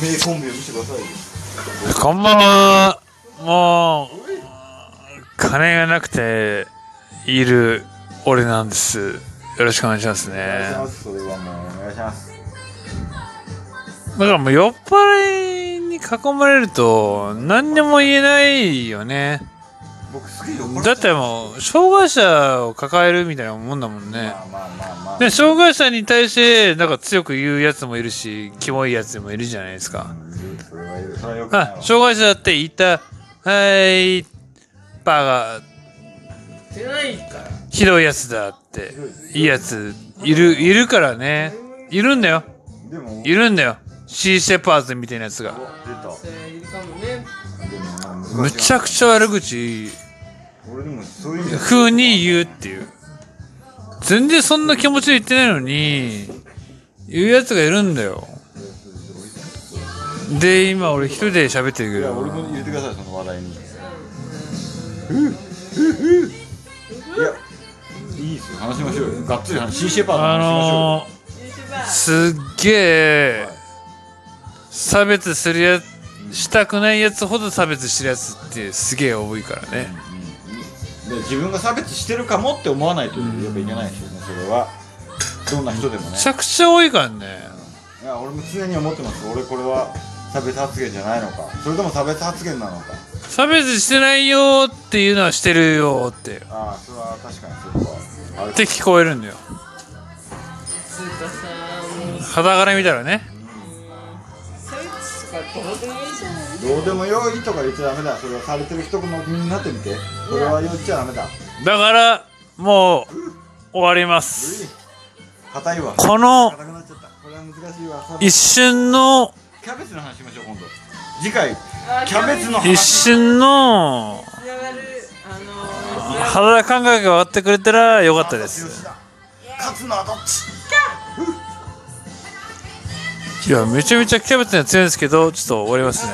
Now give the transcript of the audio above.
名コンビを見せてくださいよこんばんは。もう、金がなくて、いる俺なんです。よろしくお願いしますお願いしね。ますそれはもうお願いしますだからもう酔っ払いに囲まれると、何にも言えないよね。だってもう、障害者を抱えるみたいなもんだもんね。で、障害者に対して、なんか強く言うやつもいるし、キモいやつもいるじゃないですか。あわ、障害者だって言った、はい、バカ、じゃないからひどいやつだって、いいやつ、いる、いるからね。いるんだよ。いるんだよ。シー・シェパーズみたいなやつが。むちゃくちゃ悪口、俺でもそう風に言うっていう。全然そんな気持ちで言ってないのに、言うやつがいるんだよ。で、今俺一人で喋ってるけいや俺ど、も入れてくださいその話題に。いやいいっすよ。話しましょうよ。がっつり話シーシェパーのあ話しましょうよ。のー、すっげえ、差別するやしたくないやつほど差別してるやつってすげえ多いからね。で自分が差別してるかもって思わないとやっぱいけないですよねそれはどんな人でもねめちゃくちゃ多いからね。いや俺も常に思ってます俺これは差別発言じゃないのかそれとも差別発言なのか差別してないよっていうのはしてるよって。ああそれは確かにそこはあれって聞こえるんだよ。肌から見たらね。差別とかどうでもいいじゃないどうでもよいとか言っちゃダメだ。それはされてる人の身になってみて。それは言っちゃダメだ。だから、もう、終わります。硬いわ。この硬くなっちゃった。これは難しいわ。一瞬の、キャベツの話しましょう今度。次回あキャベツ。の一瞬の、つながる。あのー。肌感覚が分かってくれたらよかったです。勝つのはどっち？いや、めちゃめちゃキャベツには強いんですけど、ちょっと終わりますね。